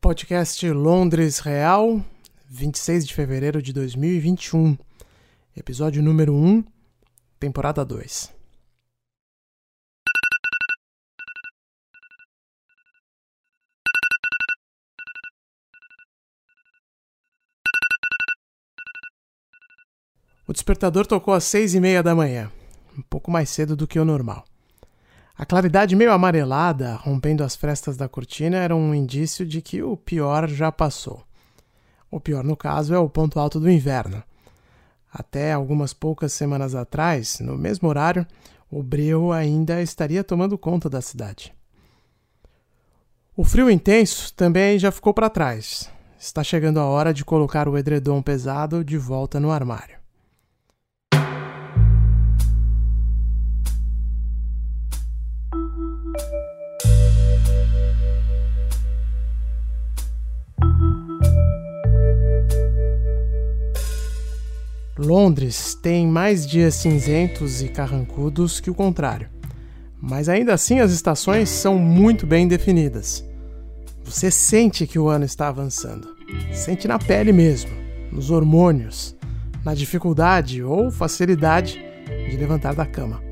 Podcast Londres Real, 26 de fevereiro de 2021. Episódio número 1, temporada 2. O despertador tocou às seis e meia da manhã, um pouco mais cedo do que o normal. A claridade meio amarelada, rompendo as frestas da cortina, era um indício de que o pior já passou. O pior, no caso, é o ponto alto do inverno. Até algumas poucas semanas atrás, no mesmo horário, o breu ainda estaria tomando conta da cidade. O frio intenso também já ficou para trás. Está chegando a hora de colocar o edredom pesado de volta no armário. Londres tem mais dias cinzentos e carrancudos que o contrário, mas ainda assim as estações são muito bem definidas. Você sente que o ano está avançando, sente na pele mesmo, nos hormônios, na dificuldade ou facilidade de levantar da cama.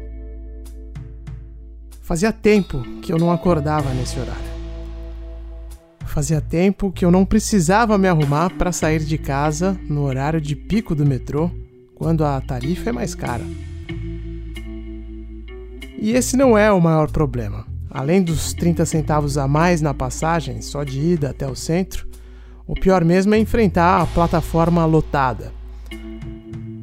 Fazia tempo que eu não acordava nesse horário. Fazia tempo que eu não precisava me arrumar para sair de casa no horário de pico do metrô, quando a tarifa é mais cara. E esse não é o maior problema. Além dos 30 centavos a mais na passagem, só de ida até o centro, o pior mesmo é enfrentar a plataforma lotada.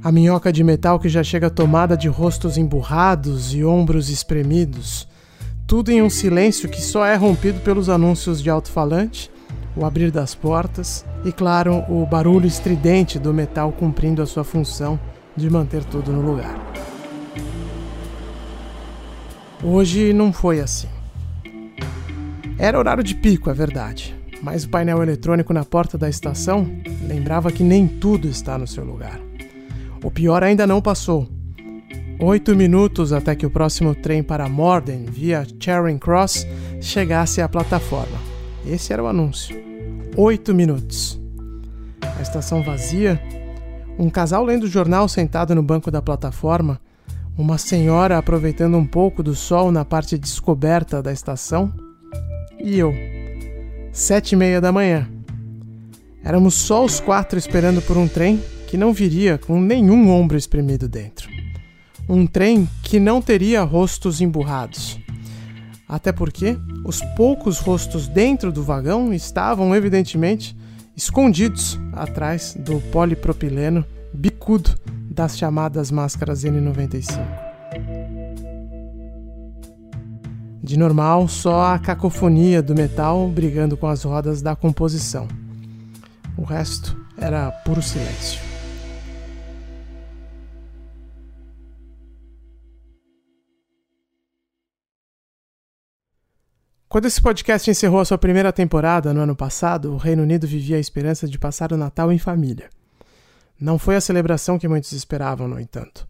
A minhoca de metal que já chega tomada de rostos emburrados e ombros espremidos, tudo em um silêncio que só é rompido pelos anúncios de alto-falante, o abrir das portas e, claro, o barulho estridente do metal cumprindo a sua função de manter tudo no lugar. Hoje não foi assim. Era horário de pico, é verdade, mas o painel eletrônico na porta da estação lembrava que nem tudo está no seu lugar. O pior ainda não passou. Oito minutos até que o próximo trem para Morden, via Charing Cross, chegasse à plataforma. Esse era o anúncio. Oito minutos. A estação vazia, um casal lendo jornal sentado no banco da plataforma, uma senhora aproveitando um pouco do sol na parte descoberta da estação, e eu. Sete e meia da manhã. Éramos só os quatro esperando por um trem que não viria com nenhum ombro espremido dentro um trem que não teria rostos emburrados. Até porque os poucos rostos dentro do vagão estavam, evidentemente, escondidos atrás do polipropileno bicudo das chamadas máscaras N95. De normal, só a cacofonia do metal brigando com as rodas da composição. O resto era puro silêncio. Quando esse podcast encerrou a sua primeira temporada no ano passado, o Reino Unido vivia a esperança de passar o Natal em família. Não foi a celebração que muitos esperavam, no entanto.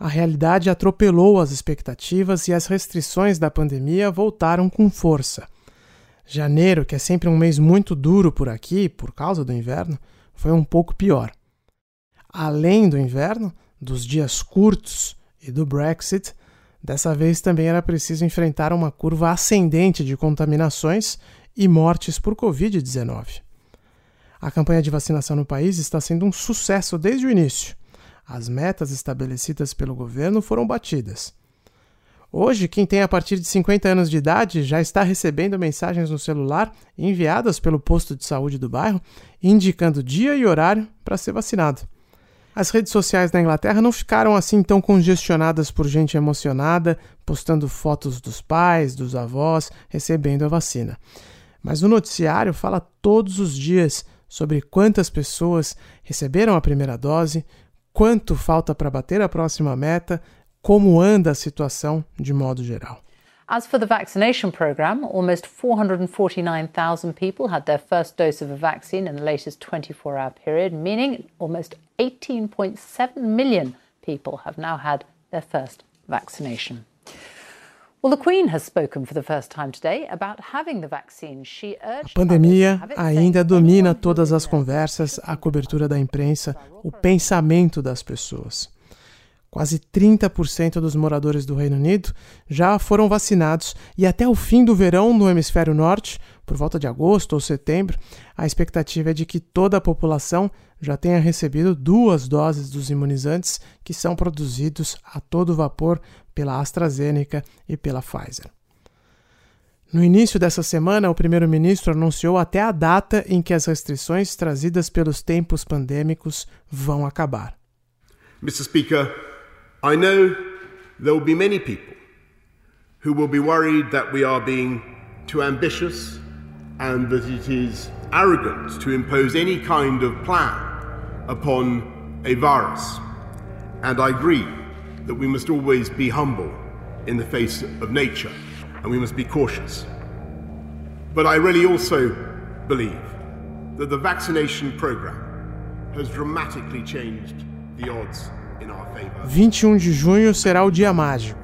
A realidade atropelou as expectativas e as restrições da pandemia voltaram com força. Janeiro, que é sempre um mês muito duro por aqui, por causa do inverno, foi um pouco pior. Além do inverno, dos dias curtos e do Brexit, Dessa vez também era preciso enfrentar uma curva ascendente de contaminações e mortes por Covid-19. A campanha de vacinação no país está sendo um sucesso desde o início. As metas estabelecidas pelo governo foram batidas. Hoje, quem tem a partir de 50 anos de idade já está recebendo mensagens no celular enviadas pelo posto de saúde do bairro indicando dia e horário para ser vacinado as redes sociais da Inglaterra não ficaram assim tão congestionadas por gente emocionada, postando fotos dos pais, dos avós, recebendo a vacina. Mas o noticiário fala todos os dias sobre quantas pessoas receberam a primeira dose, quanto falta para bater a próxima meta, como anda a situação de modo geral. As for the vaccination programme, almost 449,000 people had their first dose of a vaccine in the latest 24 hour period, meaning almost 18.7 million people have now had their first vaccination. Well, the Queen has spoken for the first time today about having the vaccine. She urged A pandemia ainda domina todas as conversas, a cobertura da imprensa, o pensamento das pessoas. Quase 30% dos moradores do Reino Unido já foram vacinados e até o fim do verão no hemisfério norte, por volta de agosto ou setembro, a expectativa é de que toda a população já tenha recebido duas doses dos imunizantes que são produzidos a todo vapor pela AstraZeneca e pela Pfizer. No início dessa semana, o primeiro-ministro anunciou até a data em que as restrições trazidas pelos tempos pandêmicos vão acabar. Mr. Speaker, I know there will be many people who will be worried that we are being too ambitious and that it is arrogant to impose any kind of plan upon a virus. And I agree that we must always be humble in the face of nature and we must be cautious. But I really also believe that the vaccination program has dramatically changed the odds. 21 de junho será o dia mágico.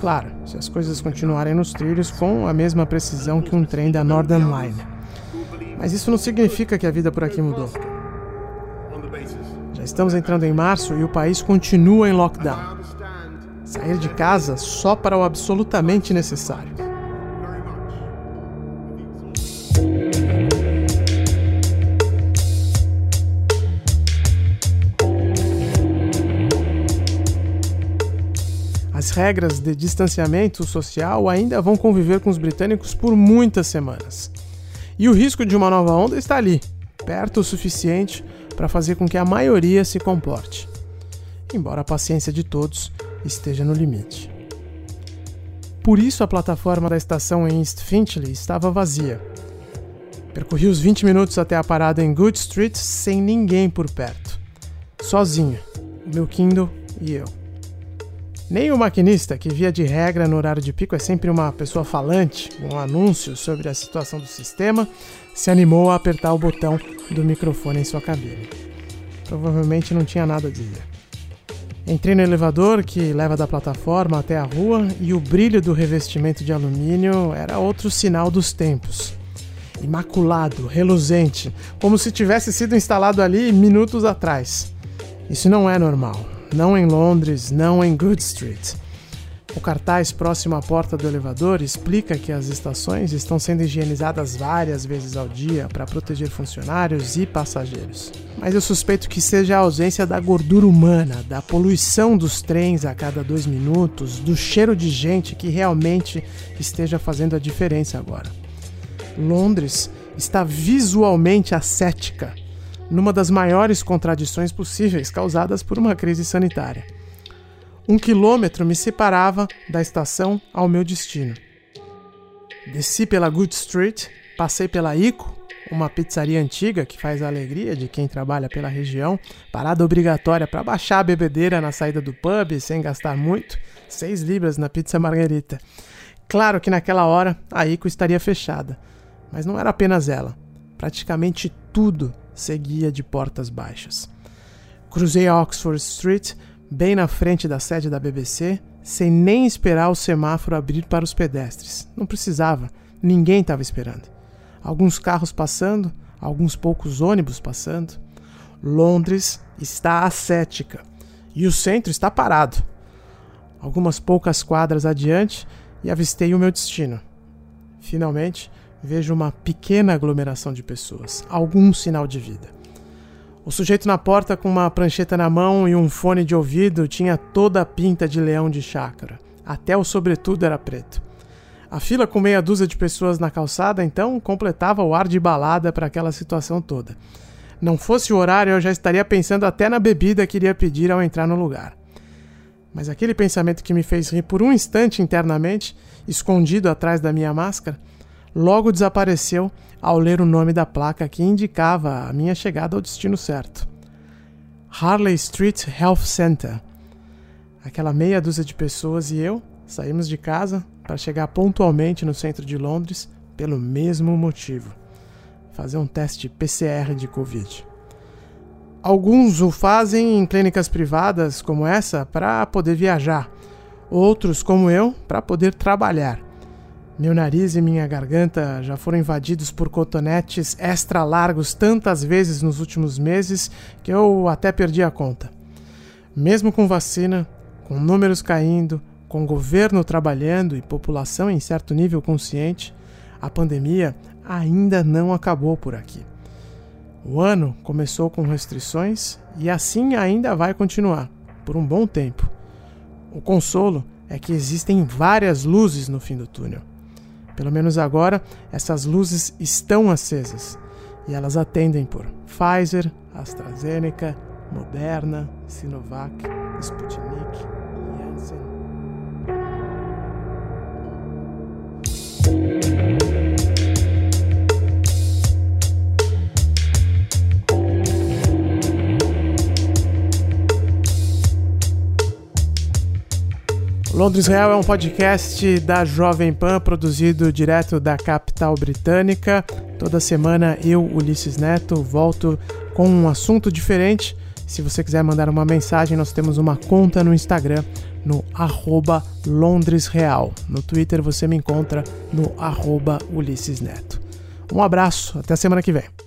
Claro, se as coisas continuarem nos trilhos com a mesma precisão que um trem da Northern Line. Mas isso não significa que a vida por aqui mudou. Já estamos entrando em março e o país continua em lockdown. Sair de casa só para o absolutamente necessário. As regras de distanciamento social ainda vão conviver com os britânicos por muitas semanas. E o risco de uma nova onda está ali, perto o suficiente para fazer com que a maioria se comporte, embora a paciência de todos esteja no limite. Por isso a plataforma da estação em East Finchley estava vazia. Percorri os 20 minutos até a parada em Good Street sem ninguém por perto. Sozinho, o meu Kindle e eu. Nem o maquinista, que via de regra no horário de pico é sempre uma pessoa falante, um anúncio sobre a situação do sistema, se animou a apertar o botão do microfone em sua cabine. Provavelmente não tinha nada a dizer. Entrei no elevador que leva da plataforma até a rua e o brilho do revestimento de alumínio era outro sinal dos tempos. Imaculado, reluzente, como se tivesse sido instalado ali minutos atrás. Isso não é normal não em Londres, não em Good Street. O cartaz próximo à porta do elevador explica que as estações estão sendo higienizadas várias vezes ao dia para proteger funcionários e passageiros. Mas eu suspeito que seja a ausência da gordura humana, da poluição dos trens a cada dois minutos, do cheiro de gente que realmente esteja fazendo a diferença agora. Londres está visualmente ascética numa das maiores contradições possíveis causadas por uma crise sanitária. Um quilômetro me separava da estação ao meu destino. Desci pela Good Street, passei pela Ico, uma pizzaria antiga que faz a alegria de quem trabalha pela região, parada obrigatória para baixar a bebedeira na saída do pub sem gastar muito, 6 libras na pizza margarita. Claro que naquela hora a Ico estaria fechada, mas não era apenas ela. Praticamente tudo seguia de portas baixas. Cruzei a Oxford Street, bem na frente da sede da BBC, sem nem esperar o semáforo abrir para os pedestres. Não precisava, ninguém estava esperando. Alguns carros passando, alguns poucos ônibus passando. Londres está ascética e o centro está parado. Algumas poucas quadras adiante e avistei o meu destino. Finalmente, vejo uma pequena aglomeração de pessoas, algum sinal de vida. O sujeito na porta com uma prancheta na mão e um fone de ouvido tinha toda a pinta de leão de chácara. Até o sobretudo era preto. A fila com meia dúzia de pessoas na calçada, então, completava o ar de balada para aquela situação toda. Não fosse o horário, eu já estaria pensando até na bebida que iria pedir ao entrar no lugar. Mas aquele pensamento que me fez rir por um instante internamente, escondido atrás da minha máscara, logo desapareceu ao ler o nome da placa que indicava a minha chegada ao destino certo. Harley Street Health Center. Aquela meia dúzia de pessoas e eu saímos de casa para chegar pontualmente no centro de Londres pelo mesmo motivo: fazer um teste PCR de Covid. Alguns o fazem em clínicas privadas como essa para poder viajar. outros, como eu, para poder trabalhar. Meu nariz e minha garganta já foram invadidos por cotonetes extra largos tantas vezes nos últimos meses que eu até perdi a conta. Mesmo com vacina, com números caindo, com governo trabalhando e população em certo nível consciente, a pandemia ainda não acabou por aqui. O ano começou com restrições e assim ainda vai continuar, por um bom tempo. O consolo é que existem várias luzes no fim do túnel. Pelo menos agora, essas luzes estão acesas e elas atendem por Pfizer, AstraZeneca, Moderna, Sinovac, Sputnik, Londres Real é um podcast da Jovem Pan, produzido direto da capital britânica. Toda semana eu, Ulisses Neto, volto com um assunto diferente. Se você quiser mandar uma mensagem, nós temos uma conta no Instagram, no arroba Londres Real. No Twitter você me encontra no arroba Ulisses Neto. Um abraço, até a semana que vem.